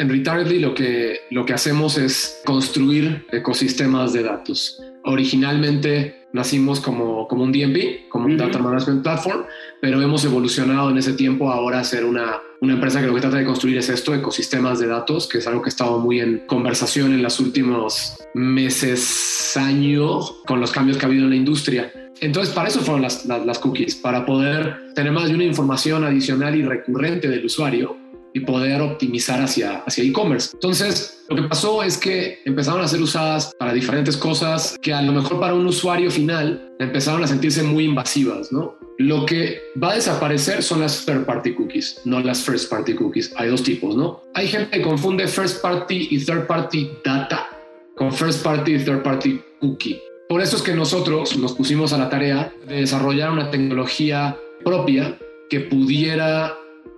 En Retardedly lo que, lo que hacemos es construir ecosistemas de datos. Originalmente nacimos como, como un DMP, como un Data Management Platform, pero hemos evolucionado en ese tiempo ahora a ser una, una empresa que lo que trata de construir es esto, ecosistemas de datos, que es algo que ha estado muy en conversación en los últimos meses, años, con los cambios que ha habido en la industria. Entonces, para eso fueron las, las, las cookies, para poder tener más de una información adicional y recurrente del usuario y poder optimizar hacia hacia e-commerce. Entonces, lo que pasó es que empezaron a ser usadas para diferentes cosas que a lo mejor para un usuario final empezaron a sentirse muy invasivas, ¿no? Lo que va a desaparecer son las third party cookies, no las first party cookies. Hay dos tipos, ¿no? Hay gente que confunde first party y third party data con first party y third party cookie. Por eso es que nosotros nos pusimos a la tarea de desarrollar una tecnología propia que pudiera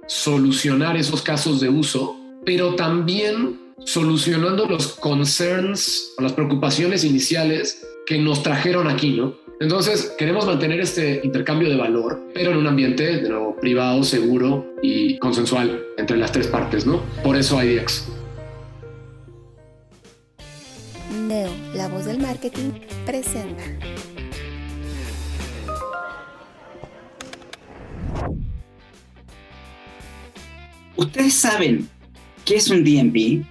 solucionar esos casos de uso, pero también solucionando los concerns o las preocupaciones iniciales que nos trajeron aquí, ¿no? Entonces, queremos mantener este intercambio de valor, pero en un ambiente de nuevo privado, seguro y consensual entre las tres partes, ¿no? Por eso IDX. Neo, la voz del marketing, presenta. ¿Ustedes saben qué es un DMP?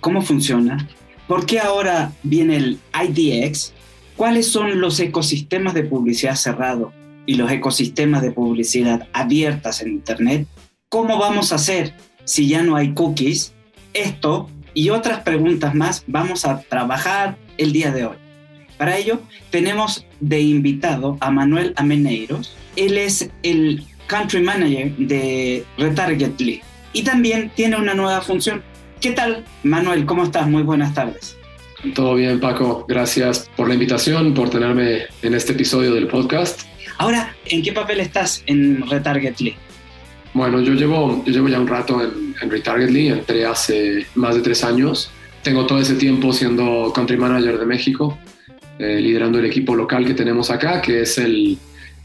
¿Cómo funciona? ¿Por qué ahora viene el IDX? ¿Cuáles son los ecosistemas de publicidad cerrado y los ecosistemas de publicidad abiertas en Internet? ¿Cómo vamos a hacer si ya no hay cookies? Esto y otras preguntas más vamos a trabajar el día de hoy. Para ello tenemos de invitado a Manuel Ameneiros. Él es el Country Manager de Retargetly y también tiene una nueva función. ¿Qué tal, Manuel? ¿Cómo estás? Muy buenas tardes. Todo bien, Paco. Gracias por la invitación, por tenerme en este episodio del podcast. Ahora, ¿en qué papel estás en Retargetly? Bueno, yo llevo, yo llevo ya un rato en, en Retargetly, entré hace más de tres años. Tengo todo ese tiempo siendo country manager de México, eh, liderando el equipo local que tenemos acá, que es el,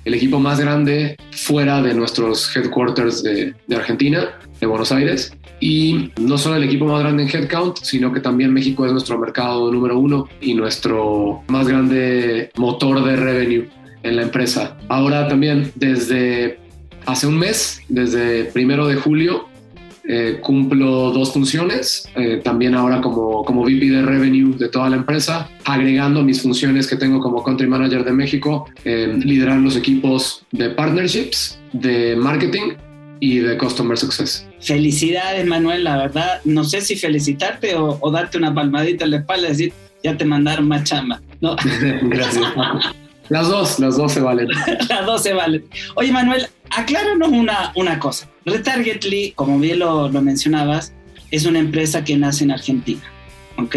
el equipo más grande fuera de nuestros headquarters de, Argentina, de Buenos Aires. Y no solo el equipo más grande en headcount, sino que también México es nuestro mercado número uno y nuestro más grande motor de revenue en la empresa. Ahora también desde hace un mes, desde primero de julio, eh, cumplo dos funciones, eh, también ahora como, como VP de Revenue de toda la empresa, agregando mis funciones que tengo como Country Manager de México, eh, liderar los equipos de partnerships, de marketing y de Customer Success. Felicidades, Manuel, la verdad, no sé si felicitarte o, o darte una palmadita en la espalda y decir, ya te mandaron más chamba. ¿no? Gracias. Las dos, las dos se valen. las dos se valen. Oye, Manuel, acláranos una, una cosa. Retargetly, como bien lo, lo, mencionabas, es una empresa que nace en Argentina. ¿Ok?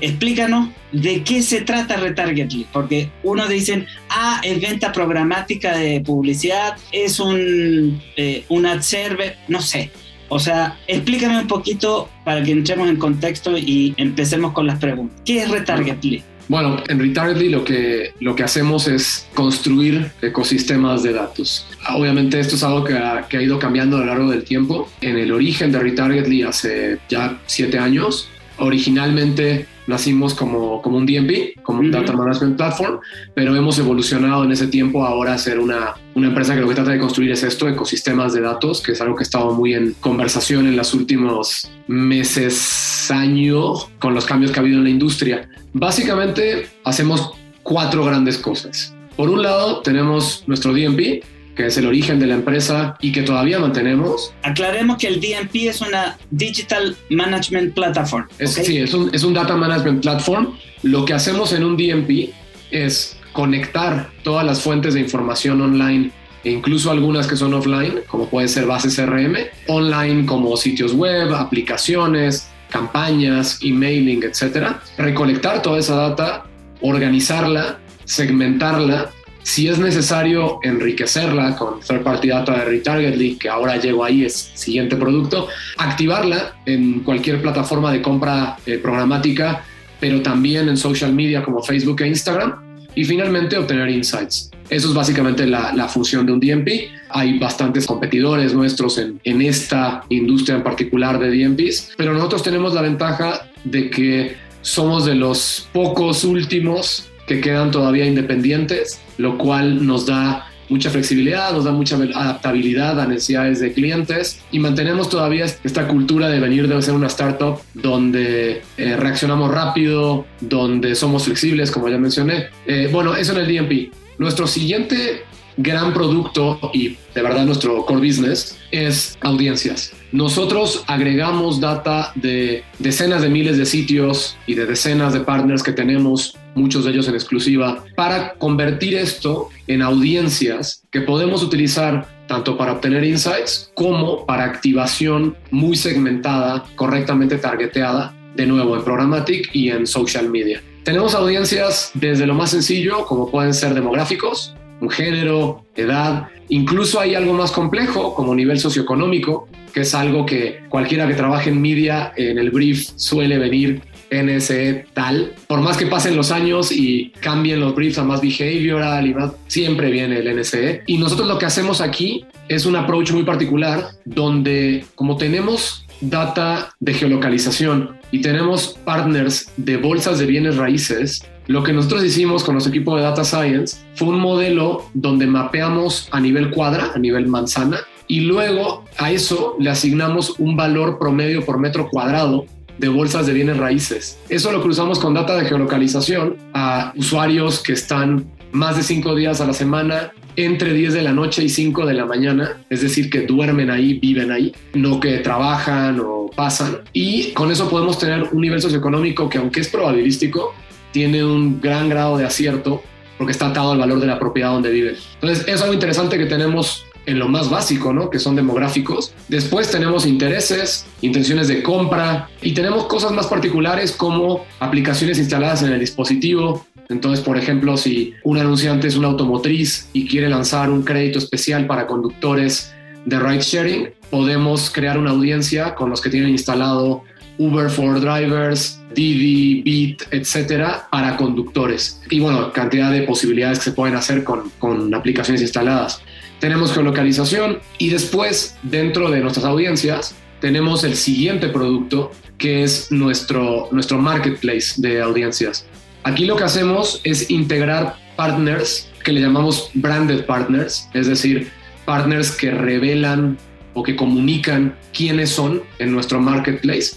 Explícanos de qué se trata Retargetly, porque uno dicen, ah, es venta programática de publicidad, es un, eh, un ad server, no sé. O sea, explícame un poquito para que entremos en contexto y empecemos con las preguntas. ¿Qué es Retargetly? Bueno, en Retardedly lo que, lo que hacemos es construir ecosistemas de datos. Obviamente esto es algo que ha, que ha ido cambiando a lo largo del tiempo. En el origen de Retargetly hace ya siete años, originalmente nacimos como, como un DMP, como un uh -huh. Data Management Platform, pero hemos evolucionado en ese tiempo ahora a ser una, una empresa que lo que trata de construir es esto, ecosistemas de datos, que es algo que ha estado muy en conversación en los últimos meses, años, con los cambios que ha habido en la industria. Básicamente hacemos cuatro grandes cosas. Por un lado tenemos nuestro DMP, que es el origen de la empresa y que todavía mantenemos. Aclaremos que el DMP es una Digital Management Platform. Es, ¿okay? Sí, es un, es un Data Management Platform. Lo que hacemos en un DMP es conectar todas las fuentes de información online e incluso algunas que son offline, como puede ser bases CRM, online como sitios web, aplicaciones, campañas, emailing, etcétera. Recolectar toda esa data, organizarla, segmentarla si es necesario enriquecerla con third party data de Retargetly, que ahora llego ahí, es siguiente producto, activarla en cualquier plataforma de compra eh, programática, pero también en social media como Facebook e Instagram, y finalmente obtener insights. Eso es básicamente la, función de un DMP. Hay bastantes competidores nuestros en, en esta industria en particular de DMPs, pero nosotros tenemos la ventaja de que somos de los pocos últimos que quedan todavía independientes, lo cual nos da mucha flexibilidad, nos da mucha adaptabilidad a necesidades de clientes y mantenemos todavía esta cultura de venir de ser una startup donde eh, reaccionamos rápido, donde somos flexibles, como ya mencioné. Eh, bueno, eso en el DMP. Nuestro siguiente gran producto y de verdad nuestro core business es audiencias. Nosotros agregamos data de decenas de miles de sitios y de decenas de partners que tenemos, muchos de ellos en exclusiva, para convertir esto en audiencias que podemos utilizar tanto para obtener insights como para activación muy segmentada, correctamente targeteada, de nuevo en programmatic y en social media. Tenemos audiencias desde lo más sencillo, como pueden ser demográficos, un género, edad, incluso hay algo más complejo como nivel socioeconómico, que es algo que cualquiera que trabaje en media en el brief suele venir NSE tal. Por más que pasen los años y cambien los briefs a más behavioral y más, siempre viene el NSE. Y nosotros lo que hacemos aquí es un approach muy particular donde como tenemos data de geolocalización y tenemos partners de bolsas de bienes raíces, lo que nosotros hicimos con nuestro equipo de Data Science fue un modelo donde mapeamos a nivel cuadra, a nivel manzana, y luego a eso le asignamos un valor promedio por metro cuadrado de bolsas de bienes raíces. Eso lo cruzamos con data de geolocalización a usuarios que están más de cinco días a la semana entre 10 de la noche y 5 de la mañana, es decir, que duermen ahí, viven ahí, no que trabajan o pasan. Y con eso podemos tener un nivel socioeconómico que aunque es probabilístico, tiene un gran grado de acierto porque está atado al valor de la propiedad donde viven. Entonces, es algo interesante que tenemos en lo más básico, ¿no? Que son demográficos. Después tenemos intereses, intenciones de compra y tenemos cosas más particulares como aplicaciones instaladas en el dispositivo. Entonces, por ejemplo, si un anunciante es una automotriz y quiere lanzar un crédito especial para conductores de ride sharing, podemos crear una audiencia con los que tienen instalado Uber for Drivers, Didi, Beat, etcétera, para conductores. Y bueno, cantidad de posibilidades que se pueden hacer con, con aplicaciones instaladas. Tenemos geolocalización y después, dentro de nuestras audiencias, tenemos el siguiente producto que es nuestro, nuestro marketplace de audiencias. Aquí lo que hacemos es integrar partners que le llamamos branded partners, es decir, partners que revelan o que comunican quiénes son en nuestro marketplace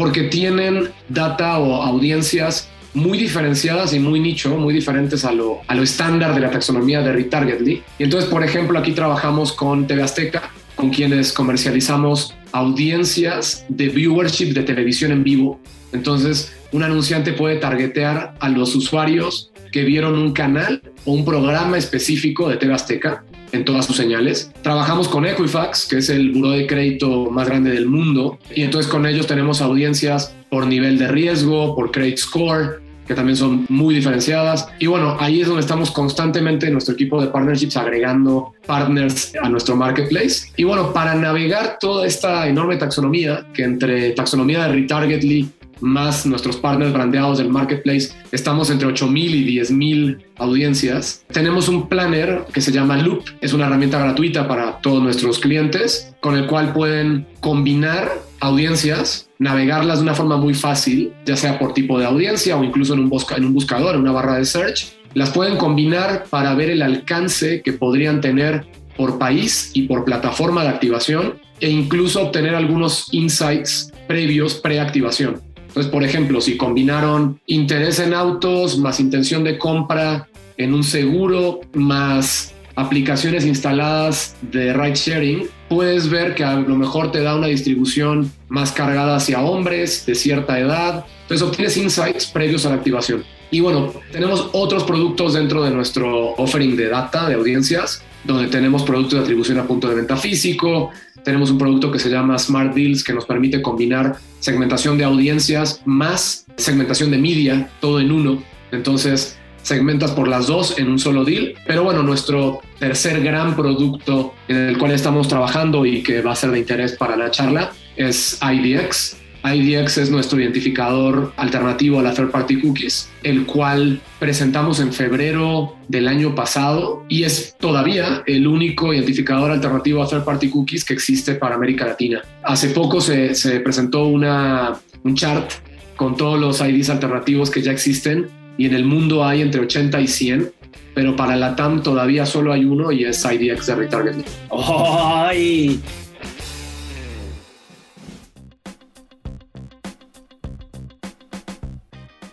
porque tienen data o audiencias muy diferenciadas y muy nicho, muy diferentes a lo, a lo estándar de la taxonomía de Retargetly. Y entonces, por ejemplo, aquí trabajamos con TV Azteca, con quienes comercializamos audiencias de viewership de televisión en vivo. Entonces, un anunciante puede targetear a los usuarios que vieron un canal o un programa específico de TV Azteca en todas sus señales. Trabajamos con Equifax, que es el buro de crédito más grande del mundo, y entonces con ellos tenemos audiencias por nivel de riesgo, por credit score, que también son muy diferenciadas. Y bueno, ahí es donde estamos constantemente en nuestro equipo de partnerships agregando partners a nuestro marketplace. Y bueno, para navegar toda esta enorme taxonomía, que entre taxonomía de retargetly más nuestros partners brandeados del marketplace, estamos entre 8.000 y 10.000 audiencias. Tenemos un planner que se llama Loop, es una herramienta gratuita para todos nuestros clientes, con el cual pueden combinar audiencias, navegarlas de una forma muy fácil, ya sea por tipo de audiencia o incluso en un, en un buscador, en una barra de search. Las pueden combinar para ver el alcance que podrían tener por país y por plataforma de activación e incluso obtener algunos insights previos preactivación. Entonces, por ejemplo, si combinaron interés en autos más intención de compra en un seguro más aplicaciones instaladas de ride sharing, puedes ver que a lo mejor te da una distribución más cargada hacia hombres de cierta edad. Entonces obtienes insights previos a la activación. Y bueno, tenemos otros productos dentro de nuestro offering de data, de audiencias, donde tenemos productos de atribución a punto de venta físico, tenemos un producto que se llama Smart Deals que nos permite combinar segmentación de audiencias más segmentación de media, todo en uno. Entonces, segmentas por las dos en un solo deal. Pero bueno, nuestro tercer gran producto en el cual estamos trabajando y que va a ser de interés para la charla es IDX. IDX es nuestro identificador alternativo a la third party cookies, el cual presentamos en febrero del año pasado y es todavía el único identificador alternativo a third party cookies que existe para América Latina. Hace poco se, se presentó un chart con todos los IDs alternativos que ya existen y en el mundo hay entre 80 y 100, pero para la TAM todavía solo hay uno y es IDX de retargeting. ¡Ay!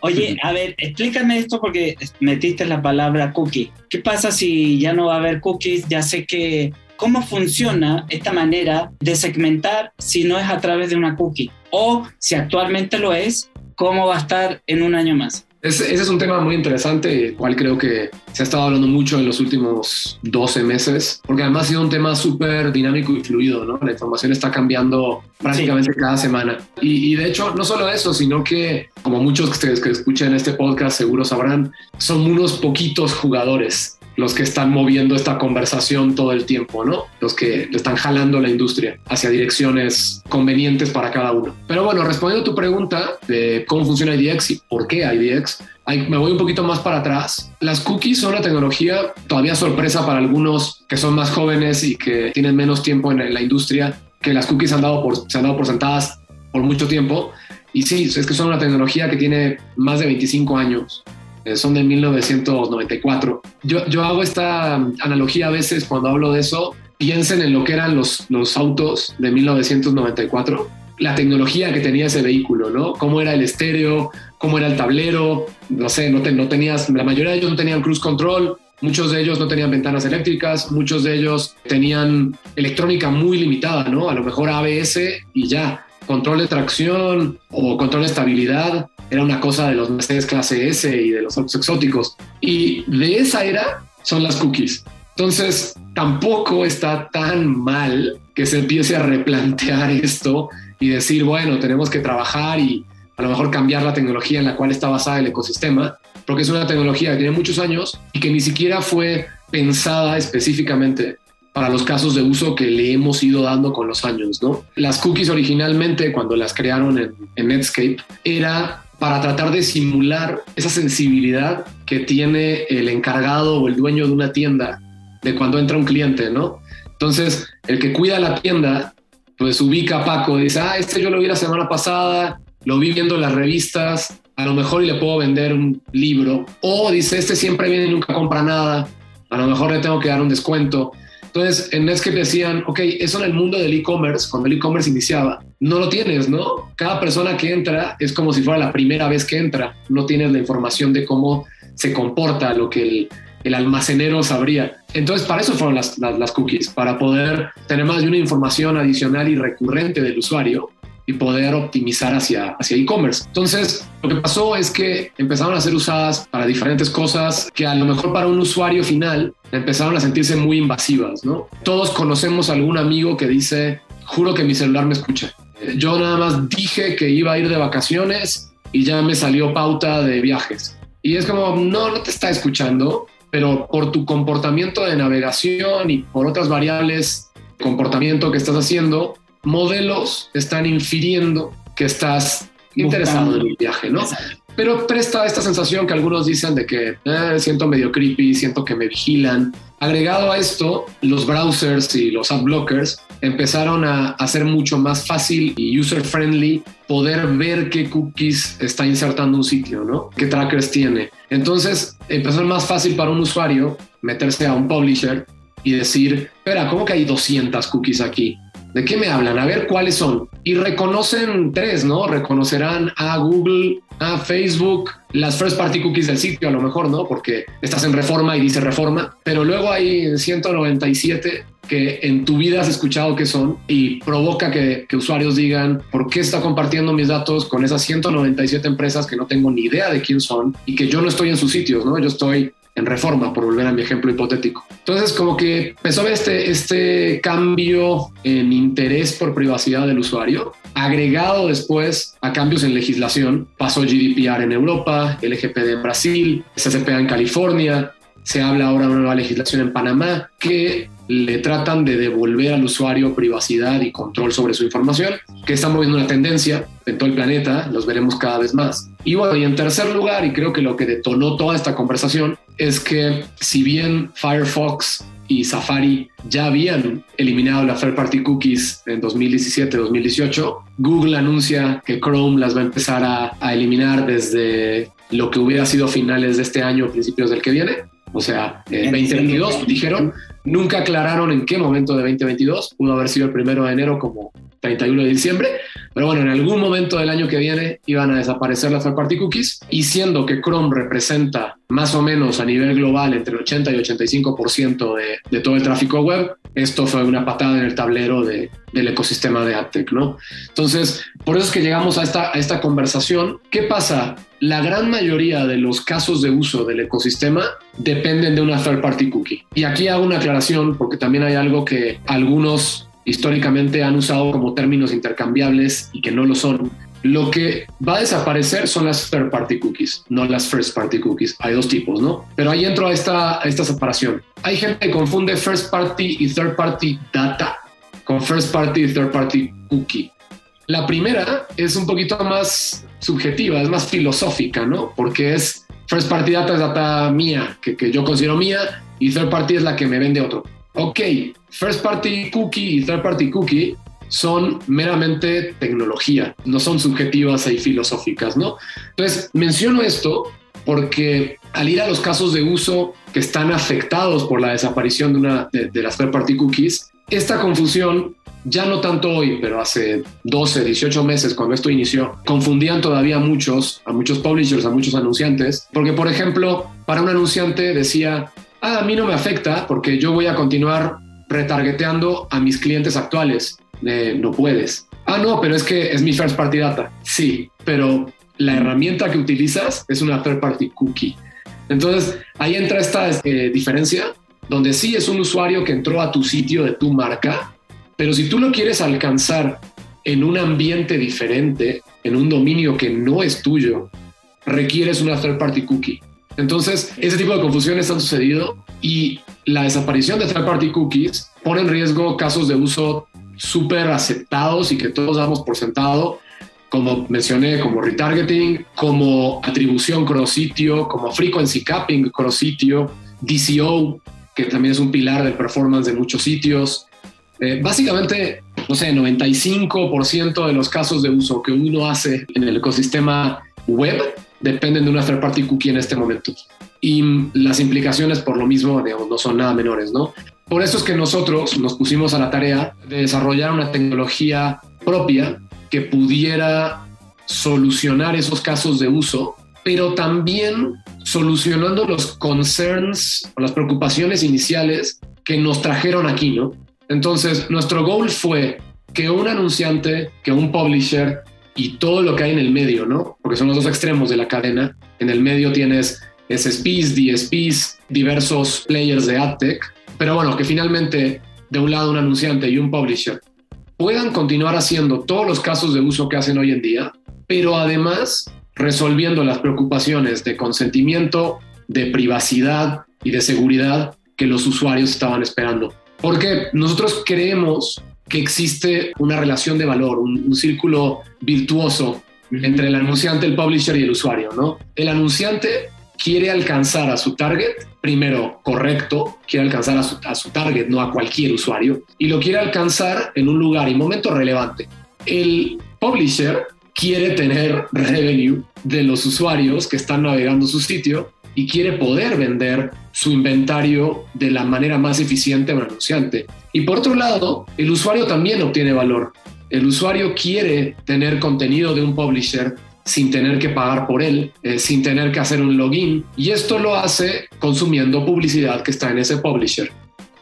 Oye, a ver, explícame esto porque metiste la palabra cookie. ¿Qué pasa si ya no va a haber cookies? Ya sé que cómo funciona esta manera de segmentar si no es a través de una cookie o si actualmente lo es, cómo va a estar en un año más. Ese, es un tema muy interesante, el cual creo que se ha estado hablando mucho en los últimos 12 meses, porque además ha sido un tema súper dinámico y fluido, ¿no? La información está cambiando prácticamente cada semana. Y, de hecho, no solo eso, sino que, como muchos que, ustedes que escuchen este podcast seguro sabrán, son unos poquitos jugadores los que están moviendo esta conversación todo el tiempo, ¿no? Los que están jalando la industria hacia direcciones convenientes para cada uno. Pero bueno, respondiendo a tu pregunta de cómo funciona IDX y por qué IDX, me voy un poquito más para atrás. Las cookies son una tecnología todavía sorpresa para algunos que son más jóvenes y que tienen menos tiempo en la industria, que las cookies han dado por, se han dado por sentadas por mucho tiempo. Y sí, es que son una tecnología que tiene más de 25 años son de 1994. Yo, yo hago esta analogía a veces cuando hablo de eso, piensen en lo que eran los, los autos de 1994, la tecnología que tenía ese vehículo, ¿no? Cómo era el estéreo, cómo era el tablero, no sé, no, no tenías, la mayoría de ellos no tenían cruise control, Muchos de ellos no tenían ventanas eléctricas, muchos de ellos tenían electrónica muy limitada, ¿no? A lo mejor ABS y ya. Control de tracción o control de estabilidad era una cosa de los Mercedes clase S y de los autos exóticos. Y de esa era son las cookies. Entonces, tampoco está tan mal que se empiece a replantear esto y decir, bueno, tenemos que trabajar y a lo mejor cambiar la tecnología en la cual está basada el ecosistema, porque es una tecnología que tiene muchos años y que ni siquiera fue pensada específicamente para los casos de uso que le hemos ido dando con los años, ¿no? Las cookies originalmente, cuando las crearon en, en Netscape, era para tratar de simular esa sensibilidad que tiene el encargado o el dueño de una tienda de cuando entra un cliente, ¿no? Entonces, el que cuida la tienda, pues ubica a Paco, dice, ah, este yo lo vi la semana pasada, lo vi viendo las revistas, a lo mejor y le puedo vender un libro. O dice, este siempre viene y nunca compra nada, a lo mejor le tengo que dar un descuento. Entonces, en Netscape decían, ok, eso en el mundo del e-commerce, cuando el e-commerce iniciaba, no lo tienes, ¿no? Cada persona que entra es como si fuera la primera vez que entra. No tienes la información de cómo se comporta, lo que el, almacenero sabría. Entonces, para eso fueron las, las, cookies, para poder tener más de una información adicional y recurrente del usuario y poder optimizar hacia, hacia e-commerce. Entonces, lo que pasó es que empezaron a ser usadas para diferentes cosas que a lo mejor para un usuario final empezaron a sentirse muy invasivas, ¿no? Todos conocemos a algún amigo que dice, juro que mi celular me escucha. Yo nada más dije que iba a ir de vacaciones y ya me salió pauta de viajes. Y es como, no, no te está escuchando, pero por tu comportamiento de navegación y por otras variables comportamiento que estás haciendo, modelos están infiriendo que estás interesado en el viaje, ¿no? Pero presta esta sensación que algunos dicen de que eh, siento medio creepy, siento que me vigilan. Agregado a esto, los browsers y los ad blockers empezaron a hacer mucho más fácil y user friendly poder ver qué cookies está insertando un sitio, ¿no? ¿Qué trackers tiene? Entonces empezó más fácil para un usuario meterse a un publisher y decir, espera, ¿cómo que hay 200 cookies aquí? ¿De qué me hablan? A ver cuáles son. Y reconocen tres, ¿no? Reconocerán a Google, a Facebook, las first party cookies del sitio, a lo mejor, ¿no? Porque estás en reforma y dice reforma. Pero luego hay 197 que en tu vida has escuchado que son y provoca que, que, usuarios digan por qué está compartiendo mis datos con esas 197 empresas que no tengo ni idea de quién son y que yo no estoy en sus sitios, ¿no? Yo estoy en reforma, por volver a mi ejemplo hipotético. Entonces, como que empezó a ver este, este cambio en interés por privacidad del usuario, agregado después a cambios en legislación. Pasó GDPR en Europa, LGPD en Brasil, CCPA en California, se habla ahora de una nueva legislación en Panamá que le tratan de devolver al usuario privacidad y control sobre su información, que está moviendo una tendencia en todo el planeta, los veremos cada vez más. Y bueno, y en tercer lugar, y creo que lo que detonó toda esta conversación, es que si bien Firefox y Safari ya habían eliminado las third party cookies en 2017-2018, Google anuncia que Chrome las va a empezar a, a eliminar desde lo que hubiera sido finales de este año, principios del que viene. O sea, eh, 2022 dijeron, nunca aclararon en qué momento de 2022, pudo haber sido el primero de enero como 31 de diciembre, pero bueno, en algún momento del año que viene iban a desaparecer las third party cookies y siendo que Chrome representa más o menos a nivel global entre el 80 y 85% de, de todo el tráfico web, esto fue una patada en el tablero de, del ecosistema de AdTech, ¿no? Entonces, por eso es que llegamos a esta, a esta conversación. ¿Qué pasa? La gran mayoría de los casos de uso del ecosistema dependen de una third party cookie. Y aquí hago una aclaración porque también hay algo que algunos históricamente han usado como términos intercambiables y que no lo son. Lo que va a desaparecer son las third party cookies, no las first party cookies. Hay dos tipos, ¿no? Pero ahí entro a esta, esta separación. Hay gente que confunde first party y third party data con first party y third party cookie. La primera es un poquito más subjetiva, es más filosófica, ¿no? Porque es first party data es data mía, que, que yo considero mía, y third party es la que me vende otro. Ok, first party cookie y third party cookie son meramente tecnología, no son subjetivas y filosóficas, ¿no? Entonces, menciono esto porque al ir a los casos de uso que están afectados por la desaparición de, una, de, de las third party cookies, esta confusión ya no tanto hoy, pero hace 12, 18 meses cuando esto inició, confundían todavía a muchos, a muchos publishers, a muchos anunciantes, porque por ejemplo, para un anunciante decía, ah, a mí no me afecta porque yo voy a continuar retargeteando a mis clientes actuales. Eh, no puedes. Ah, no, pero es que es mi first party data. Sí, pero la herramienta que utilizas es una third party cookie. Entonces, ahí entra esta eh, diferencia, donde sí es un usuario que entró a tu sitio de tu marca, pero si tú lo quieres alcanzar en un ambiente diferente, en un dominio que no es tuyo, requieres una third party cookie. Entonces, ese tipo de confusiones han sucedido y la desaparición de third party cookies pone en riesgo casos de uso súper aceptados y que todos damos por sentado, como mencioné, como retargeting, como atribución cross sitio, como frequency capping cross sitio, DCO, que también es un pilar del performance de muchos sitios. Eh, básicamente, no sé, 95% de los casos de uso que uno hace en el ecosistema web dependen de una third party cookie en este momento. Y las implicaciones por lo mismo no son nada menores, ¿no? Por eso es que nosotros nos pusimos a la tarea de desarrollar una tecnología propia que pudiera solucionar esos casos de uso, pero también solucionando los concerns o las preocupaciones iniciales que nos trajeron aquí, ¿no? Entonces, nuestro goal fue que un anunciante, que un publisher y todo lo que hay en el medio, ¿no? Porque son los dos extremos de la cadena. En el medio tienes SSPs, DSPs, diversos players de AdTech, pero bueno, que finalmente de un lado un anunciante y un publisher puedan continuar haciendo todos los casos de uso que hacen hoy en día, pero además resolviendo las preocupaciones de consentimiento, de privacidad y de seguridad que los usuarios estaban esperando. Porque nosotros creemos que existe una relación de valor, un, un círculo virtuoso entre el anunciante, el publisher y el usuario, ¿no? El anunciante quiere alcanzar a su target, primero correcto, quiere alcanzar a su, a su, target, no a cualquier usuario, y lo quiere alcanzar en un lugar y momento relevante. El publisher quiere tener revenue de los usuarios que están navegando su sitio y quiere poder vender su inventario de la manera más eficiente a un anunciante. Y por otro lado, el usuario también obtiene valor. El usuario quiere tener contenido de un publisher sin tener que pagar por él, eh, sin tener que hacer un login. Y esto lo hace consumiendo publicidad que está en ese publisher.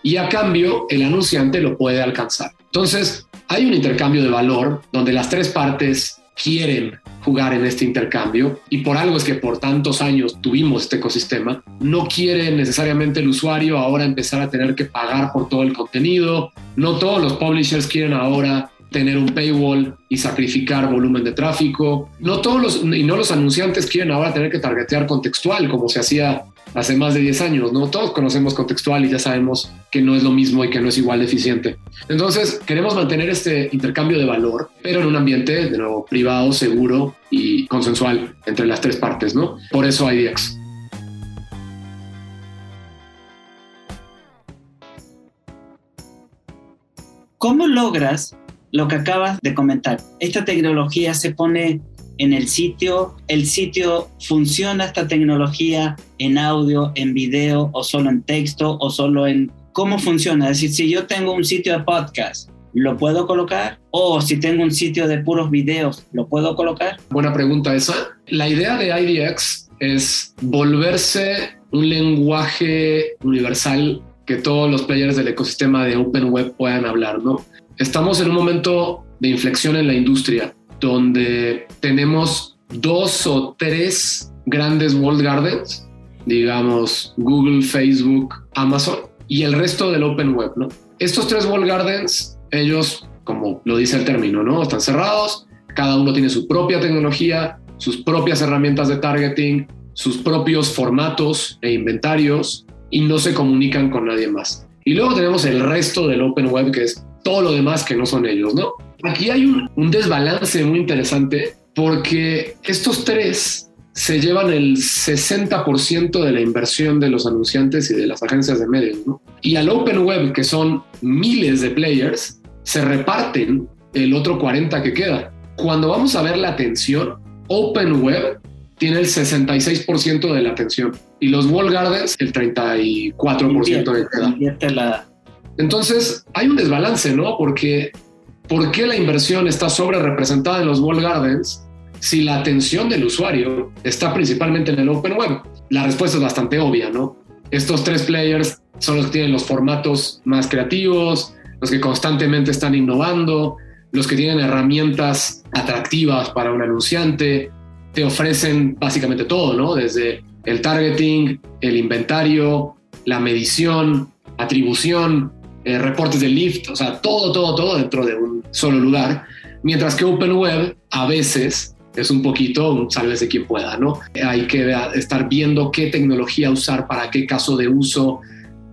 Y a cambio, el anunciante lo puede alcanzar. Entonces, hay un intercambio de valor donde las tres partes quieren jugar en este intercambio y por algo es que por tantos años tuvimos este ecosistema. No quiere necesariamente el usuario ahora empezar a tener que pagar por todo el contenido. No todos los publishers quieren ahora tener un paywall y sacrificar volumen de tráfico. No todos los, y no los anunciantes quieren ahora tener que targetear contextual como se hacía hace más de 10 años, ¿no? Todos conocemos contextual y ya sabemos que no es lo mismo y que no es igual de eficiente. Entonces, queremos mantener este intercambio de valor, pero en un ambiente, de nuevo, privado, seguro y consensual entre las tres partes, ¿no? Por eso IDX. ¿Cómo logras lo que acabas de comentar? Esta tecnología se pone en el sitio, el sitio funciona esta tecnología en audio, en video o solo en texto o solo en cómo funciona. Es decir, si yo tengo un sitio de podcast, ¿lo puedo colocar? O si tengo un sitio de puros videos, ¿lo puedo colocar? Buena pregunta esa. La idea de IDX es volverse un lenguaje universal que todos los players del ecosistema de Open Web puedan hablar, ¿no? Estamos en un momento de inflexión en la industria donde tenemos dos o tres grandes walled gardens, digamos Google, Facebook, Amazon y el resto del Open Web, ¿no? Estos tres walled gardens, ellos, como lo dice el término, ¿no? Están cerrados, cada uno tiene su propia tecnología, sus propias herramientas de targeting, sus propios formatos e inventarios y no se comunican con nadie más. Y luego tenemos el resto del Open Web, que es todo lo demás que no son ellos, ¿no? Aquí hay un, desbalance muy interesante porque estos tres se llevan el 60% de la inversión de los anunciantes y de las agencias de medios, ¿no? Y al Open Web, que son miles de players, se reparten el otro 40 que queda. Cuando vamos a ver la atención, Open Web tiene el 66% de la atención y los Wall Gardens el 34% de queda. Entonces hay un desbalance, ¿no? Porque ¿por qué la inversión está sobre representada en los Wall Gardens si la atención del usuario está principalmente en el Open Web? La respuesta es bastante obvia, ¿no? Estos tres players son los que tienen los formatos más creativos, los que constantemente están innovando, los que tienen herramientas atractivas para un anunciante, te ofrecen básicamente todo, ¿no? Desde el targeting, el inventario, la medición, atribución, eh, reportes de Lyft, o sea, todo, todo, todo dentro de un solo lugar. Mientras que Open Web a veces es un poquito, sálvese quien pueda, ¿no? Hay que estar viendo qué tecnología usar para qué caso de uso.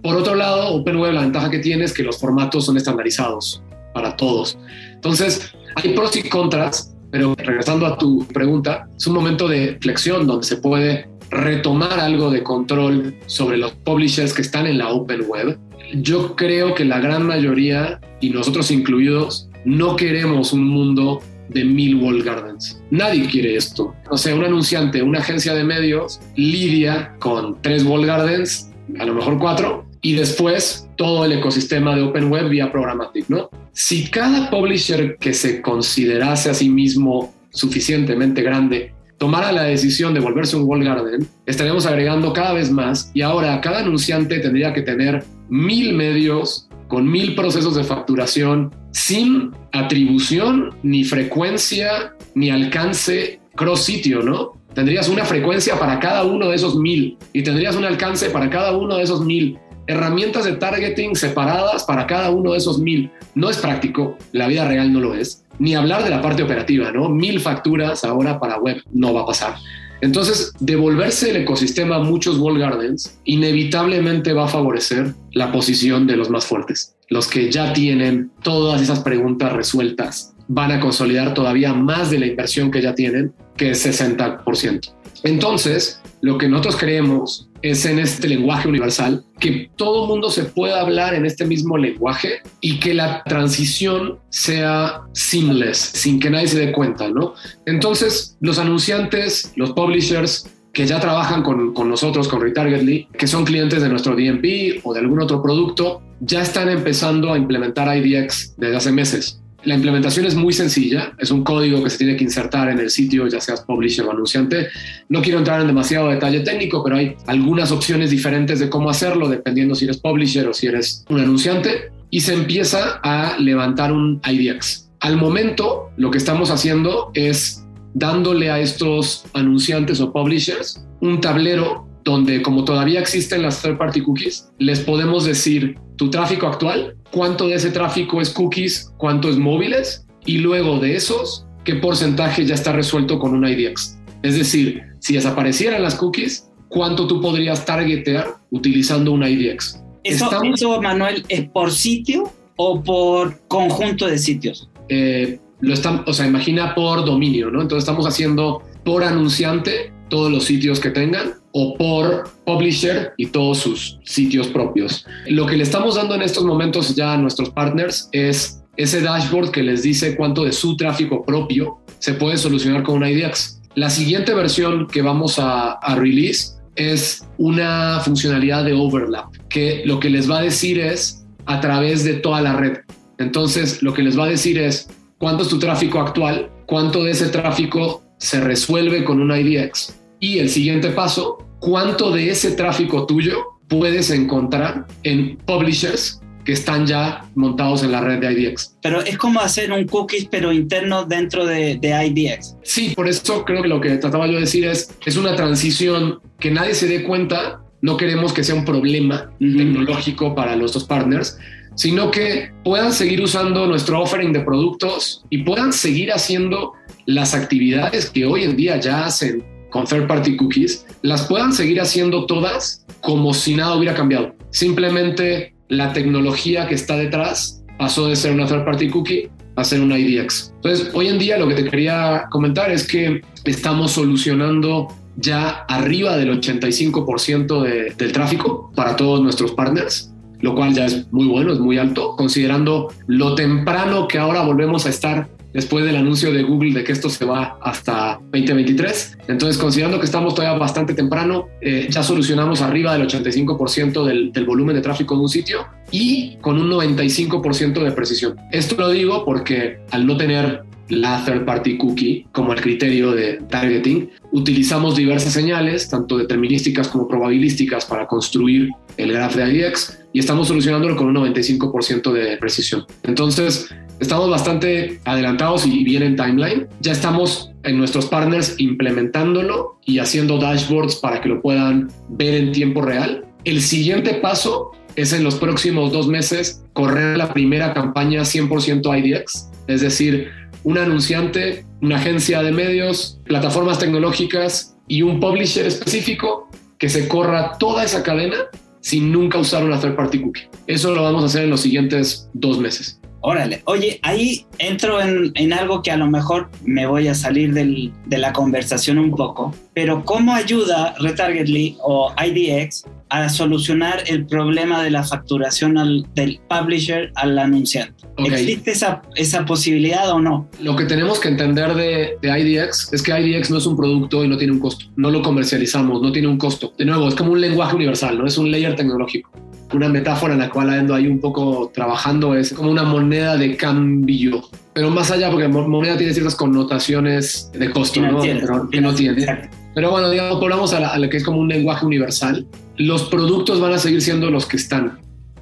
Por otro lado, Open Web la ventaja que tiene es que los formatos son estandarizados para todos. Entonces, hay pros y contras, pero regresando a tu pregunta, es un momento de flexión donde se puede retomar algo de control sobre los publishers que están en la Open Web yo creo que la gran mayoría, y nosotros incluidos, no queremos un mundo de mil wall gardens. Nadie quiere esto. O sea, un anunciante, una agencia de medios lidia con tres wall gardens, a lo mejor cuatro, y después todo el ecosistema de Open Web vía programmatic, ¿no? Si cada publisher que se considerase a sí mismo suficientemente grande tomara la decisión de volverse un wall garden, estaríamos agregando cada vez más y ahora cada anunciante tendría que tener mil medios con mil procesos de facturación sin atribución, ni frecuencia, ni alcance cross sitio, ¿no? Tendrías una frecuencia para cada uno de esos mil y tendrías un alcance para cada uno de esos mil. Herramientas de targeting separadas para cada uno de esos mil. No es práctico, la vida real no lo es. Ni hablar de la parte operativa, ¿no? Mil facturas ahora para web no va a pasar. Entonces, devolverse el ecosistema a muchos wall gardens inevitablemente va a favorecer la posición de los más fuertes. Los que ya tienen todas esas preguntas resueltas van a consolidar todavía más de la inversión que ya tienen, que es 60%. Entonces, lo que nosotros creemos es en este lenguaje universal, que todo mundo se pueda hablar en este mismo lenguaje y que la transición sea seamless, sin que nadie se dé cuenta, ¿no? Entonces, los anunciantes, los publishers, que ya trabajan con, con, nosotros, con Retargetly, que son clientes de nuestro DMP o de algún otro producto, ya están empezando a implementar IDX desde hace meses. La implementación es muy sencilla, es un código que se tiene que insertar en el sitio, ya seas publisher o anunciante. No quiero entrar en demasiado detalle técnico, pero hay algunas opciones diferentes de cómo hacerlo, dependiendo si eres publisher o si eres un anunciante, y se empieza a levantar un IDX. Al momento, lo que estamos haciendo es dándole a estos anunciantes o publishers un tablero donde como todavía existen las third party cookies, les podemos decir tu tráfico actual, cuánto de ese tráfico es cookies, cuánto es móviles y luego de esos, qué porcentaje ya está resuelto con un IDX. Es decir, si desaparecieran las cookies, cuánto tú podrías targetear utilizando un IDX. ¿Eso, Manuel, es por sitio o por conjunto de sitios? Eh, lo están, o sea, imagina por dominio, ¿no? Entonces estamos haciendo por anunciante todos los sitios que tengan o por publisher y todos sus sitios propios. Lo que le estamos dando en estos momentos ya a nuestros partners es ese dashboard que les dice cuánto de su tráfico propio se puede solucionar con un IDX. La siguiente versión que vamos a, a release es una funcionalidad de overlap, que lo que les va a decir es a través de toda la red. Entonces, lo que les va a decir es cuánto es tu tráfico actual, cuánto de ese tráfico se resuelve con un IDX. Y el siguiente paso, cuánto de ese tráfico tuyo puedes encontrar en publishers que están ya montados en la red de IDX. Pero es como hacer un cookies, pero interno dentro de, de, IDX. Sí, por eso creo que lo que trataba yo de decir es, es una transición que nadie se dé cuenta, no queremos que sea un problema tecnológico para nuestros partners, sino que puedan seguir usando nuestro offering de productos y puedan seguir haciendo las actividades que hoy en día ya hacen con third party cookies, las puedan seguir haciendo todas como si nada hubiera cambiado. Simplemente la tecnología que está detrás pasó de ser una third party cookie a ser una IDX. Entonces, hoy en día lo que te quería comentar es que estamos solucionando ya arriba del 85% del tráfico para todos nuestros partners, lo cual ya es muy bueno, es muy alto, considerando lo temprano que ahora volvemos a estar después del anuncio de Google de que esto se va hasta 2023. Entonces, considerando que estamos todavía bastante temprano, eh, ya solucionamos arriba del 85% del, volumen de tráfico de un sitio y con un 95% de precisión. Esto lo digo porque al no tener la third party cookie como el criterio de targeting, utilizamos diversas señales, tanto determinísticas como probabilísticas, para construir el graph de IDX y estamos solucionándolo con un 95% de precisión. Entonces, estamos bastante adelantados y bien en timeline. Ya estamos en nuestros partners implementándolo y haciendo dashboards para que lo puedan ver en tiempo real. El siguiente paso es en los próximos dos meses correr la primera campaña 100% IDX, es decir, un anunciante, una agencia de medios, plataformas tecnológicas y un publisher específico que se corra toda esa cadena sin nunca usar una third party cookie. Eso lo vamos a hacer en los siguientes dos meses. Órale, oye, ahí entro en, en, algo que a lo mejor me voy a salir del, de la conversación un poco, pero ¿cómo ayuda Retargetly o IDX a solucionar el problema de la facturación al, del publisher al anunciante? ¿Existe esa, esa posibilidad o no? Lo que tenemos que entender de, de IDX es que IDX no es un producto y no tiene un costo. No lo comercializamos, no tiene un costo. De nuevo, es como un lenguaje universal, no es un layer tecnológico una metáfora en la cual ando ahí un poco trabajando es como una moneda de cambio, pero más allá porque moneda tiene ciertas connotaciones de costo, ¿no? Pero, que no tiene. Pero bueno, digamos, volvamos a, lo que es como un lenguaje universal. Los productos van a seguir siendo los que están.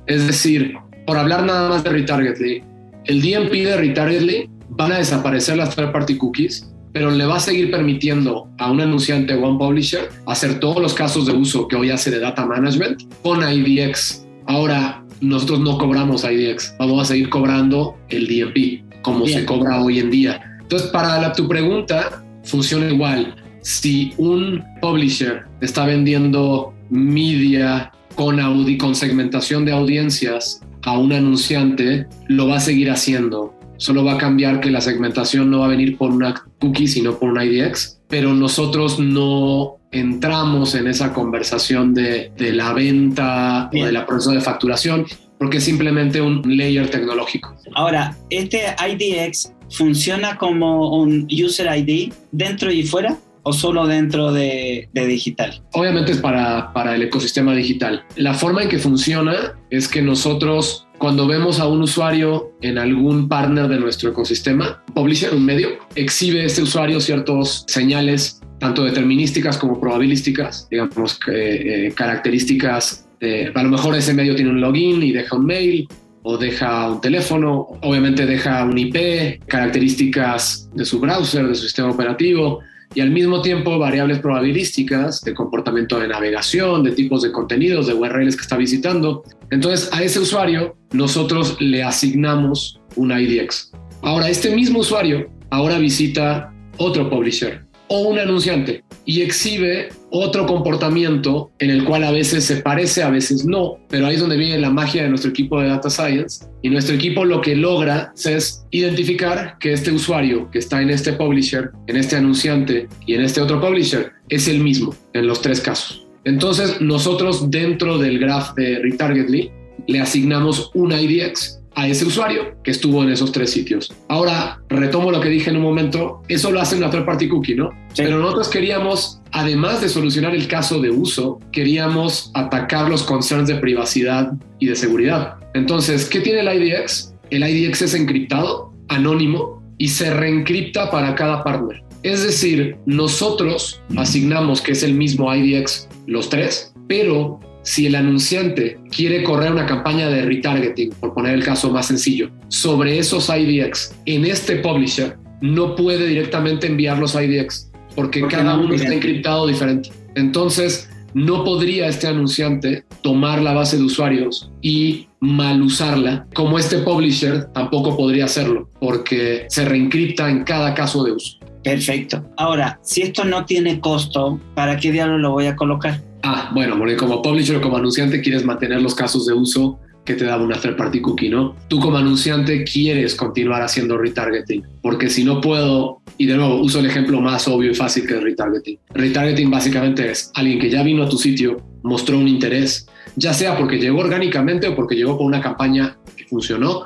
Es decir, por hablar nada más de retargetly, el DMP de retargetly van a desaparecer las third party cookies pero le va a seguir permitiendo a un anunciante o a un publisher hacer todos los casos de uso que hoy hace de data management con IDX. Ahora, nosotros no cobramos IDX, vamos a seguir cobrando el DMP, como se cobra hoy en día. Entonces, para tu pregunta, funciona igual. Si un publisher está vendiendo media con, audi con segmentación de audiencias a un anunciante, lo va a seguir haciendo Solo va a cambiar que la segmentación no va a venir por una cookie, sino por un IDX. Pero nosotros no entramos en esa conversación de, la venta o de la proceso de facturación, porque es simplemente un layer tecnológico. Ahora, ¿este IDX funciona como un user ID dentro y fuera? o solo dentro de, de, digital? Obviamente es para, para el ecosistema digital. La forma en que funciona es que nosotros cuando vemos a un usuario en algún partner de nuestro ecosistema, publisher, un medio, exhibe este usuario ciertos señales, tanto determinísticas como probabilísticas, digamos, eh, características. a lo mejor ese medio tiene un login y deja un mail, o deja un teléfono, obviamente deja un IP, características de su browser, de su sistema operativo y al mismo tiempo variables probabilísticas de comportamiento de navegación, de tipos de contenidos, de URLs que está visitando. Entonces a ese usuario nosotros le asignamos un IDX. Ahora este mismo usuario ahora visita otro publisher o un anunciante y exhibe otro comportamiento en el cual a veces se parece, a veces no, pero ahí es donde viene la magia de nuestro equipo de Data Science y nuestro equipo lo que logra es identificar que este usuario que está en este publisher, en este anunciante y en este otro publisher es el mismo en los tres casos. Entonces nosotros dentro del graph de Retargetly le asignamos un IDX a ese usuario que estuvo en esos tres sitios. Ahora, retomo lo que dije en un momento, eso lo hace una third party cookie, ¿no? Pero nosotros queríamos, además de solucionar el caso de uso, queríamos atacar los concerns de privacidad y de seguridad. Entonces, ¿qué tiene el IDX? El IDX es encriptado, anónimo, y se reencripta para cada partner. Es decir, nosotros asignamos que es el mismo IDX los tres, pero si el anunciante quiere correr una campaña de retargeting, por poner el caso más sencillo, sobre esos IDX en este publisher, no puede directamente enviar los IDX porque, cada uno está encriptado diferente. Entonces, no podría este anunciante tomar la base de usuarios y mal usarla, como este publisher tampoco podría hacerlo, porque se reencripta en cada caso de uso. Perfecto. Ahora, si esto no tiene costo, ¿para qué diablo lo voy a colocar? Ah, bueno, porque como publisher o como anunciante quieres mantener los casos de uso que te da una third party cookie, ¿no? Tú como anunciante quieres continuar haciendo retargeting, porque si no puedo, y de nuevo uso el ejemplo más obvio y fácil que es retargeting. Retargeting básicamente es alguien que ya vino a tu sitio, mostró un interés, ya sea porque llegó orgánicamente o porque llegó con una campaña que funcionó,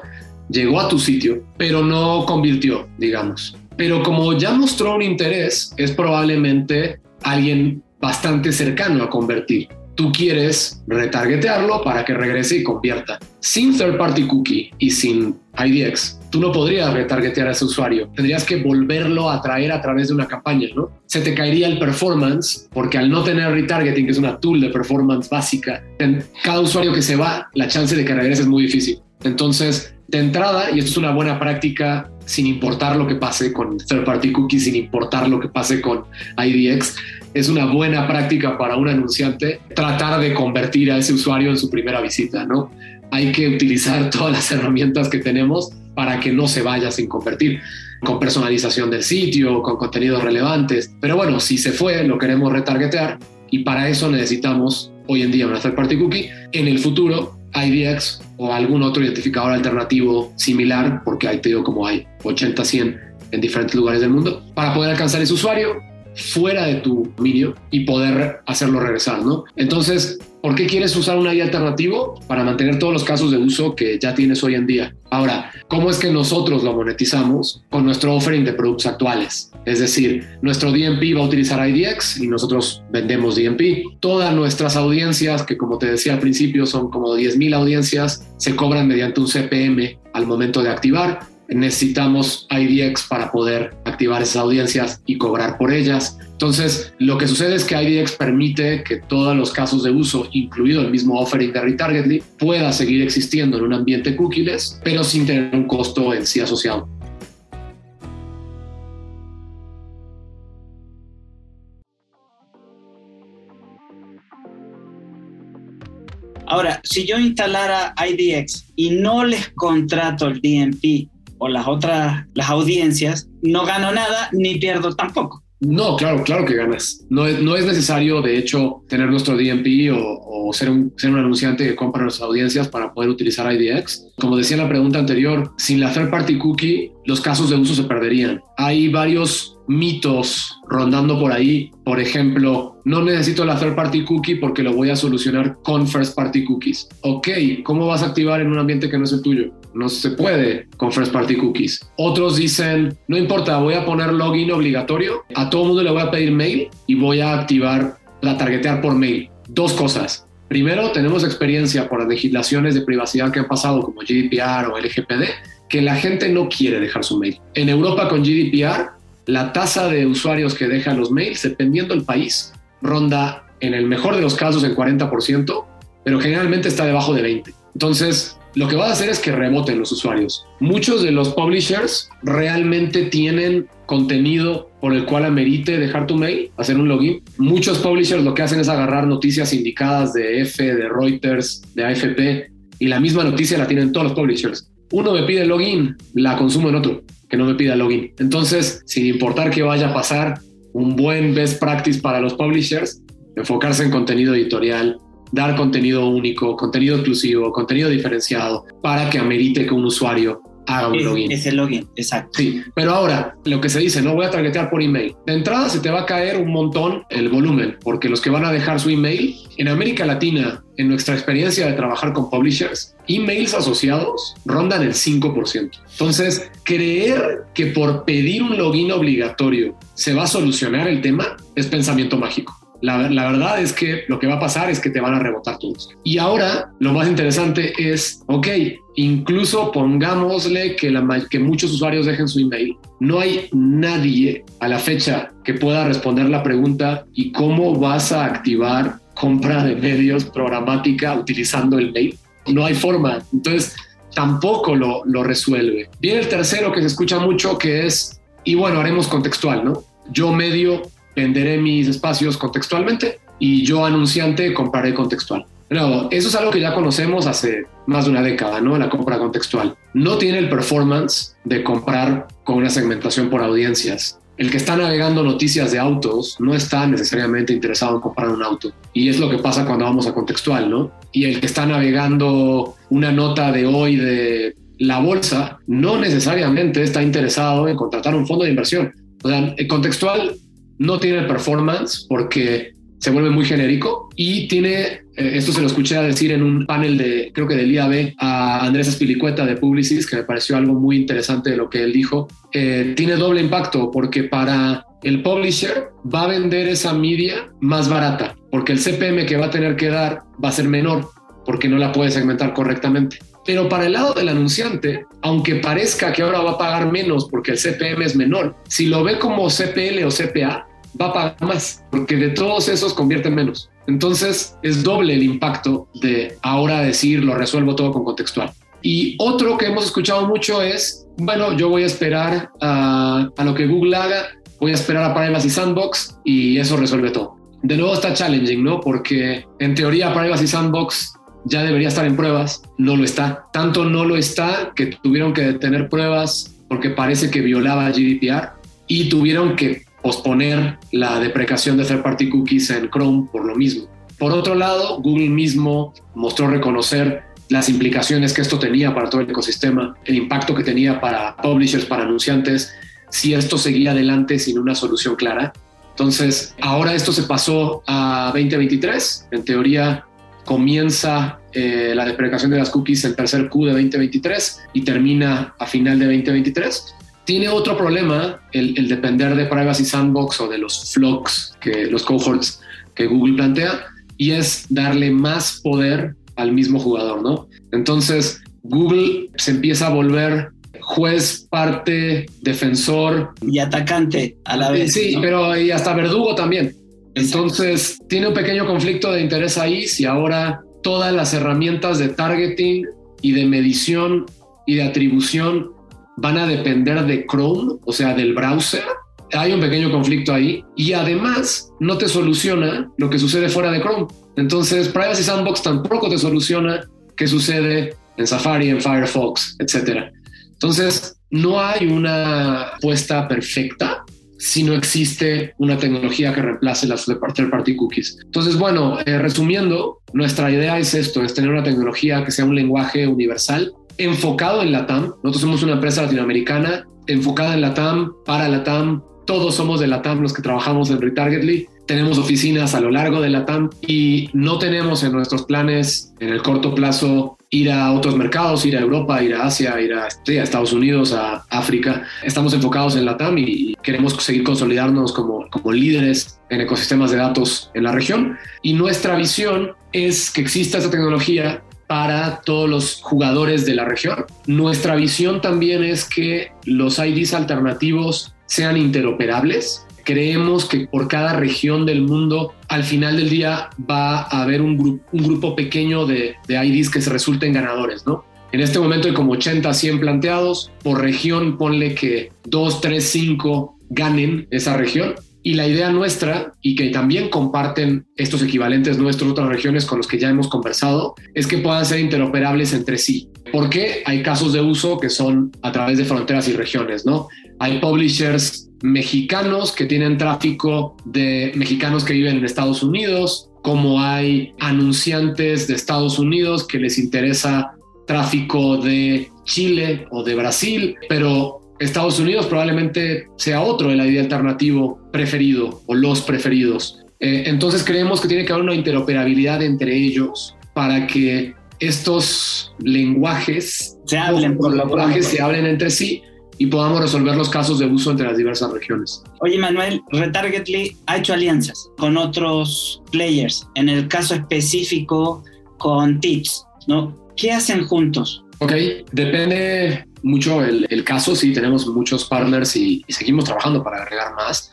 llegó a tu sitio, pero no convirtió, digamos. Pero como ya mostró un interés, es probablemente alguien bastante cercano a convertir. Tú quieres retargetearlo para que regrese y convierta. Sin third party cookie y sin IDX, tú no podrías retargetear a ese usuario. Tendrías que volverlo a traer a través de una campaña, ¿no? Se te caería el performance porque al no tener retargeting, que es una tool de performance básica, en cada usuario que se va, la chance de que regrese es muy difícil. Entonces, de entrada, y esto es una buena práctica sin importar lo que pase con third party cookie, sin importar lo que pase con IDX, es una buena práctica para un anunciante tratar de convertir a ese usuario en su primera visita, ¿no? Hay que utilizar todas las herramientas que tenemos para que no se vaya sin convertir, con personalización del sitio, con contenidos relevantes. Pero bueno, si se fue, lo queremos retargetear y para eso necesitamos hoy en día una third party cookie. En el futuro, IDX o algún otro identificador alternativo similar, porque hay, te como hay 80, 100 en diferentes lugares del mundo, para poder alcanzar ese usuario fuera de tu dominio y poder hacerlo regresar, ¿no? Entonces, ¿por qué quieres usar un ID alternativo? Para mantener todos los casos de uso que ya tienes hoy en día. Ahora, ¿cómo es que nosotros lo monetizamos? Con nuestro offering de productos actuales. Es decir, nuestro DMP va a utilizar IDX y nosotros vendemos DMP. Todas nuestras audiencias, que como te decía al principio son como 10.000 audiencias, se cobran mediante un CPM al momento de activar necesitamos IDX para poder activar esas audiencias y cobrar por ellas. Entonces, lo que sucede es que IDX permite que todos los casos de uso, incluido el mismo offering de Retargetly, pueda seguir existiendo en un ambiente cookieless, pero sin tener un costo en sí asociado. Ahora, si yo instalara IDX y no les contrato el DMP, o las otras, las audiencias, no gano nada ni pierdo tampoco. No, claro, claro que ganas. No es, no es necesario, de hecho, tener nuestro DMP o, ser, un, ser un anunciante que compra nuestras audiencias para poder utilizar IDX. Como decía en la pregunta anterior, sin la third party cookie, los casos de uso se perderían. Hay varios mitos rondando por ahí. Por ejemplo, no necesito la third party cookie porque lo voy a solucionar con first party cookies. Ok, ¿cómo vas a activar en un ambiente que no es el tuyo? No se puede con first party cookies. Otros dicen, no importa, voy a poner login obligatorio. A todo mundo le voy a pedir mail y voy a activar la targetear por mail. Dos cosas. Primero, tenemos experiencia por las legislaciones de privacidad que han pasado como GDPR o LGPD, que la gente no quiere dejar su mail. En Europa con GDPR la tasa de usuarios que dejan los mails, dependiendo del país, ronda en el mejor de los casos en 40%, pero generalmente está debajo de 20%. Entonces, lo que va a hacer es que reboten los usuarios. Muchos de los publishers realmente tienen contenido por el cual amerite dejar tu mail, hacer un login. Muchos publishers lo que hacen es agarrar noticias indicadas de F, de Reuters, de AFP y la misma noticia la tienen todos los publishers. Uno me pide login, la consumo en otro que no me pida login. Entonces, sin importar qué vaya a pasar, un buen best practice para los publishers, enfocarse en contenido editorial, dar contenido único, contenido exclusivo, contenido diferenciado para que amerite que un usuario haga un login. Es el login, exacto. Sí, pero ahora lo que se dice, no voy a targetear por email. De entrada se te va a caer un montón el volumen, porque los que van a dejar su email en América Latina, en nuestra experiencia de trabajar con publishers, emails asociados rondan el 5%. Entonces, creer que por pedir un login obligatorio se va a solucionar el tema es pensamiento mágico. La, verdad es que lo que va a pasar es que te van a rebotar todos. Y ahora lo más interesante es, ok, incluso pongámosle que, la, que muchos usuarios dejen su email. No hay nadie a la fecha que pueda responder la pregunta ¿y cómo vas a activar compra de medios programática utilizando el mail? No hay forma. Entonces, tampoco lo, lo resuelve. Viene el tercero que se escucha mucho, que es, y bueno, haremos contextual, ¿no? Yo medio venderé mis espacios contextualmente y yo anunciante compraré contextual. Pero eso es algo que ya conocemos hace más de una década, ¿no? La compra contextual. No tiene el performance de comprar con una segmentación por audiencias. El que está navegando noticias de autos no está necesariamente interesado en comprar un auto. Y es lo que pasa cuando vamos a contextual, ¿no? Y el que está navegando una nota de hoy de la bolsa no necesariamente está interesado en contratar un fondo de inversión. O sea, contextual no tiene performance porque se vuelve muy genérico y tiene, eh, esto se lo escuché decir en un panel de, creo que del IAB, a Andrés Espilicueta de Publicis, que me pareció algo muy interesante de lo que él dijo, eh, tiene doble impacto porque para el publisher va a vender esa media más barata, porque el CPM que va a tener que dar va a ser menor, porque no la puede segmentar correctamente. Pero para el lado del anunciante, aunque parezca que ahora va a pagar menos porque el CPM es menor, si lo ve como CPL o CPA, va a pagar más, porque de todos esos convierten menos. Entonces es doble el impacto de ahora decir lo resuelvo todo con contextual. Y otro que hemos escuchado mucho es, bueno, yo voy a esperar a, lo que Google haga, voy a esperar a Privacy Sandbox y eso resuelve todo. De nuevo está challenging, ¿no? Porque en teoría Privacy Sandbox ya debería estar en pruebas, no lo está. Tanto no lo está que tuvieron que detener pruebas porque parece que violaba GDPR y tuvieron que posponer la deprecación de third party cookies en Chrome por lo mismo. Por otro lado, Google mismo mostró reconocer las implicaciones que esto tenía para todo el ecosistema, el impacto que tenía para publishers, para anunciantes, si esto seguía adelante sin una solución clara. Entonces, ahora esto se pasó a 2023. En teoría, comienza eh, la deprecación de las cookies el tercer Q de 2023 y termina a final de 2023. Tiene otro problema el, depender de Privacy Sandbox o de los flocks, que, los cohorts que Google plantea, y es darle más poder al mismo jugador, ¿no? Entonces, Google se empieza a volver juez, parte, defensor. Y atacante a la vez. Sí, pero y hasta verdugo también. Entonces, tiene un pequeño conflicto de interés ahí si ahora todas las herramientas de targeting y de medición y de atribución van a depender de Chrome, o sea, del browser. Hay un pequeño conflicto ahí y además no te soluciona lo que sucede fuera de Chrome. Entonces, Privacy Sandbox tampoco te soluciona qué sucede en Safari, en Firefox, etcétera. Entonces, no hay una apuesta perfecta si no existe una tecnología que reemplace las third party cookies. Entonces, bueno, eh, resumiendo, nuestra idea es esto, es tener una tecnología que sea un lenguaje universal enfocado en la TAM. Nosotros somos una empresa latinoamericana enfocada en la TAM, para la TAM. Todos somos de la TAM los que trabajamos en Retargetly. Tenemos oficinas a lo largo de la TAM y no tenemos en nuestros planes en el corto plazo ir a otros mercados, ir a Europa, ir a Asia, ir a, Estados Unidos, a África. Estamos enfocados en la TAM y queremos seguir consolidarnos como, como líderes en ecosistemas de datos en la región. Y nuestra visión es que exista esta tecnología para todos los jugadores de la región. Nuestra visión también es que los IDs alternativos sean interoperables. Creemos que por cada región del mundo, al final del día, va a haber un, grupo, un grupo pequeño de, de IDs que se resulten ganadores, ¿no? En este momento hay como 80, 100 planteados. Por región, ponle que 2, 3, 5 ganen esa región. Y la idea nuestra, y que también comparten estos equivalentes nuestros otras regiones con los que ya hemos conversado, es que puedan ser interoperables entre sí. Porque hay casos de uso que son a través de fronteras y regiones, ¿no? Hay publishers mexicanos que tienen tráfico de mexicanos que viven en Estados Unidos, como hay anunciantes de Estados Unidos que les interesa tráfico de Chile o de Brasil, pero Estados Unidos probablemente sea otro el ID alternativo preferido o los preferidos. Eh, entonces creemos que tiene que haber una interoperabilidad entre ellos para que estos lenguajes se hablen, por lenguajes se hablen entre sí y podamos resolver los casos de uso entre las diversas regiones. Oye, Manuel, Retargetly ha hecho alianzas con otros players, en el caso específico con Tips, ¿no? ¿Qué hacen juntos? Ok, depende mucho el, el caso. Sí, tenemos muchos partners y, seguimos trabajando para agregar más.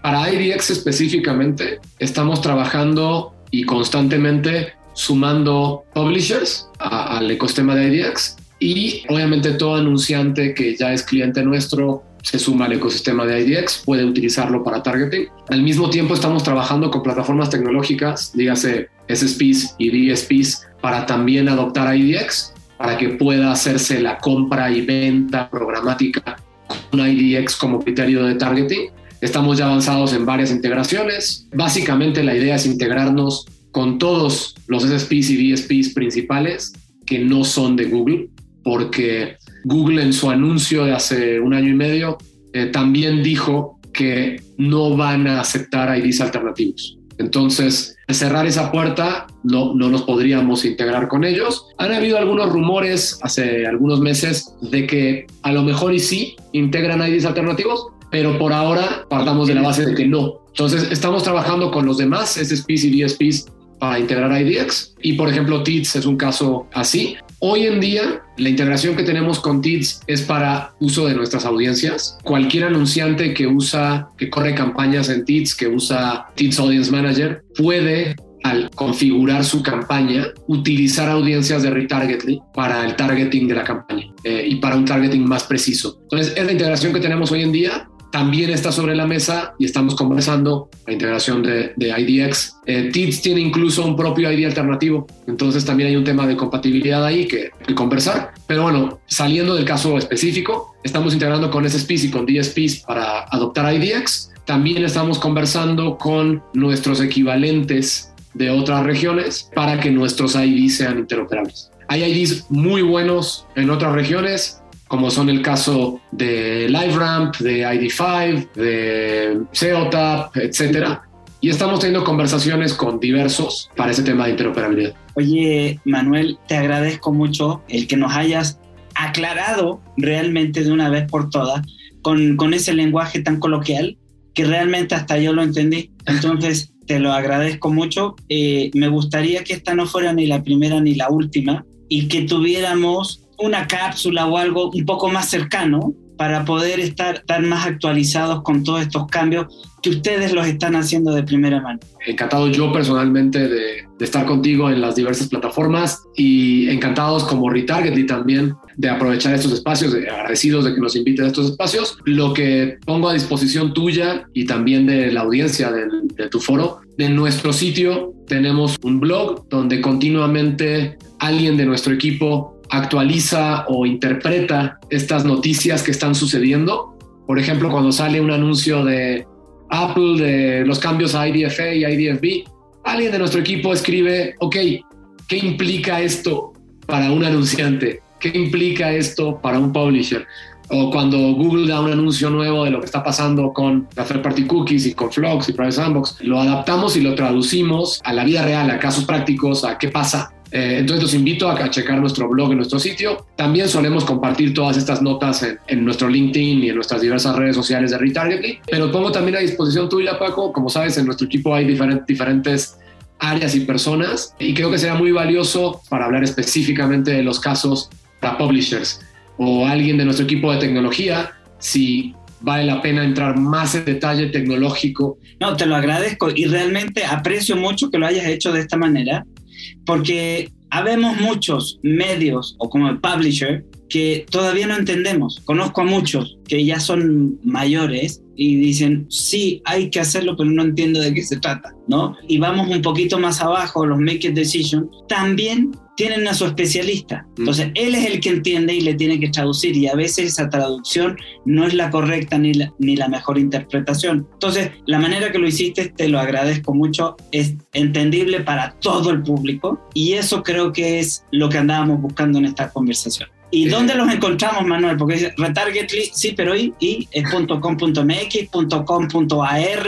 Para IDX específicamente, estamos trabajando y constantemente sumando publishers al ecosistema de IDX y obviamente todo anunciante que ya es cliente nuestro se suma al ecosistema de IDX, puede utilizarlo para targeting. Al mismo tiempo estamos trabajando con plataformas tecnológicas, dígase SSPs y DSPs, para también adoptar IDX, para que pueda hacerse la compra y venta programática con IDX como criterio de targeting. Estamos ya avanzados en varias integraciones. Básicamente la idea es integrarnos con todos los SSPs y DSPs principales que no son de Google, porque Google en su anuncio de hace un año y medio eh, también dijo que no van a aceptar IDs alternativos. Entonces, cerrar esa puerta, no, no nos podríamos integrar con ellos. Han habido algunos rumores hace algunos meses de que a lo mejor sí integran IDs alternativos, pero por ahora partamos de la base de que no. Entonces, estamos trabajando con los demás SSPs y DSPs para integrar IDX. Y por ejemplo, TITS es un caso así. Hoy en día, la integración que tenemos con TITS es para uso de nuestras audiencias. Cualquier anunciante que usa, que corre campañas en TITS, que usa TITS Audience Manager, puede al configurar su campaña, utilizar audiencias de retargetly para el targeting de la campaña eh, y para un targeting más preciso. Entonces, es la integración que tenemos hoy en día también está sobre la mesa y estamos conversando la integración de, IDX. Eh, TITS tiene incluso un propio ID alternativo, entonces también hay un tema de compatibilidad ahí que, que conversar. Pero bueno, saliendo del caso específico, estamos integrando con SSPs y con DSPs para adoptar IDX. También estamos conversando con nuestros equivalentes de otras regiones para que nuestros IDs sean interoperables. Hay IDs muy buenos en otras regiones, como son el caso de LiveRamp, de ID5, de SEOTAP, etcétera. Y estamos teniendo conversaciones con diversos para ese tema de interoperabilidad. Oye, Manuel, te agradezco mucho el que nos hayas aclarado realmente de una vez por todas con, con ese lenguaje tan coloquial que realmente hasta yo lo entendí. Entonces, te lo agradezco mucho. Eh, me gustaría que esta no fuera ni la primera ni la última y que tuviéramos una cápsula o algo un poco más cercano para poder estar, estar más actualizados con todos estos cambios que ustedes los están haciendo de primera mano. Encantado yo personalmente de, estar contigo en las diversas plataformas y encantados como Retargetly también de aprovechar estos espacios, agradecidos de que nos inviten a estos espacios. Lo que pongo a disposición tuya y también de la audiencia de, de tu foro, en nuestro sitio tenemos un blog donde continuamente alguien de nuestro equipo actualiza o interpreta estas noticias que están sucediendo. Por ejemplo, cuando sale un anuncio de Apple de los cambios a IDFA y IDFB, alguien de nuestro equipo escribe, ok, ¿qué implica esto para un anunciante? ¿Qué implica esto para un publisher? O cuando Google da un anuncio nuevo de lo que está pasando con la third party cookies y con Flux y Private Sandbox, lo adaptamos y lo traducimos a la vida real, a casos prácticos, a qué pasa eh, entonces los invito a, checar nuestro blog en nuestro sitio. También solemos compartir todas estas notas en, nuestro LinkedIn y en nuestras diversas redes sociales de Retargetly. Pero pongo también a disposición tuya, Paco. Como sabes, en nuestro equipo hay diferentes áreas y personas y creo que será muy valioso para hablar específicamente de los casos para publishers o alguien de nuestro equipo de tecnología si vale la pena entrar más en detalle tecnológico. No, te lo agradezco y realmente aprecio mucho que lo hayas hecho de esta manera porque habemos muchos medios o como el publisher que todavía no entendemos. Conozco a muchos que ya son mayores y dicen, sí, hay que hacerlo, pero no entiendo de qué se trata, ¿no? Y vamos un poquito más abajo, los make a decision, también tienen a su especialista. Mm. Entonces, él es el que entiende y le tiene que traducir y a veces esa traducción no es la correcta ni la, ni la mejor interpretación. Entonces, la manera que lo hiciste, te lo agradezco mucho, es entendible para todo el público y eso creo que es lo que andábamos buscando en esta conversación. ¿Y dónde los encontramos, Manuel? Porque dice retargetly, sí, pero y, y es .com.mx, .com.ar,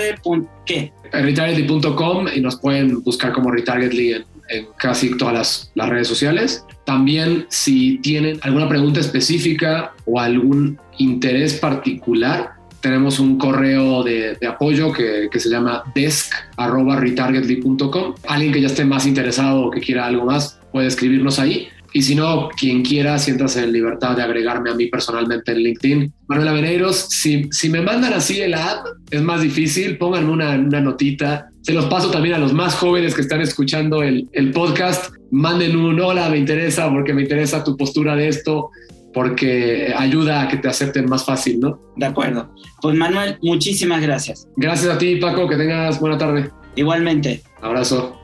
¿qué? Retargetly.com y nos pueden buscar como Retargetly en, en casi todas las, las, redes sociales. También si tienen alguna pregunta específica o algún interés particular, tenemos un correo de, de apoyo que, que, se llama desk.retargetly.com. Alguien que ya esté más interesado o que quiera algo más puede escribirnos ahí y si no, quien quiera, siéntase en libertad de agregarme a mí personalmente en LinkedIn. Manuel Aveneiros, si, si me mandan así el ad, es más difícil, pónganme una, una notita. Se los paso también a los más jóvenes que están escuchando el, el podcast. Manden un hola, me interesa porque me interesa tu postura de esto porque ayuda a que te acepten más fácil, ¿no? De acuerdo. Pues Manuel, muchísimas gracias. Gracias a ti, Paco, que tengas buena tarde. Igualmente. Abrazo.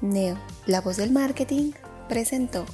Neo, la voz del marketing, presentó.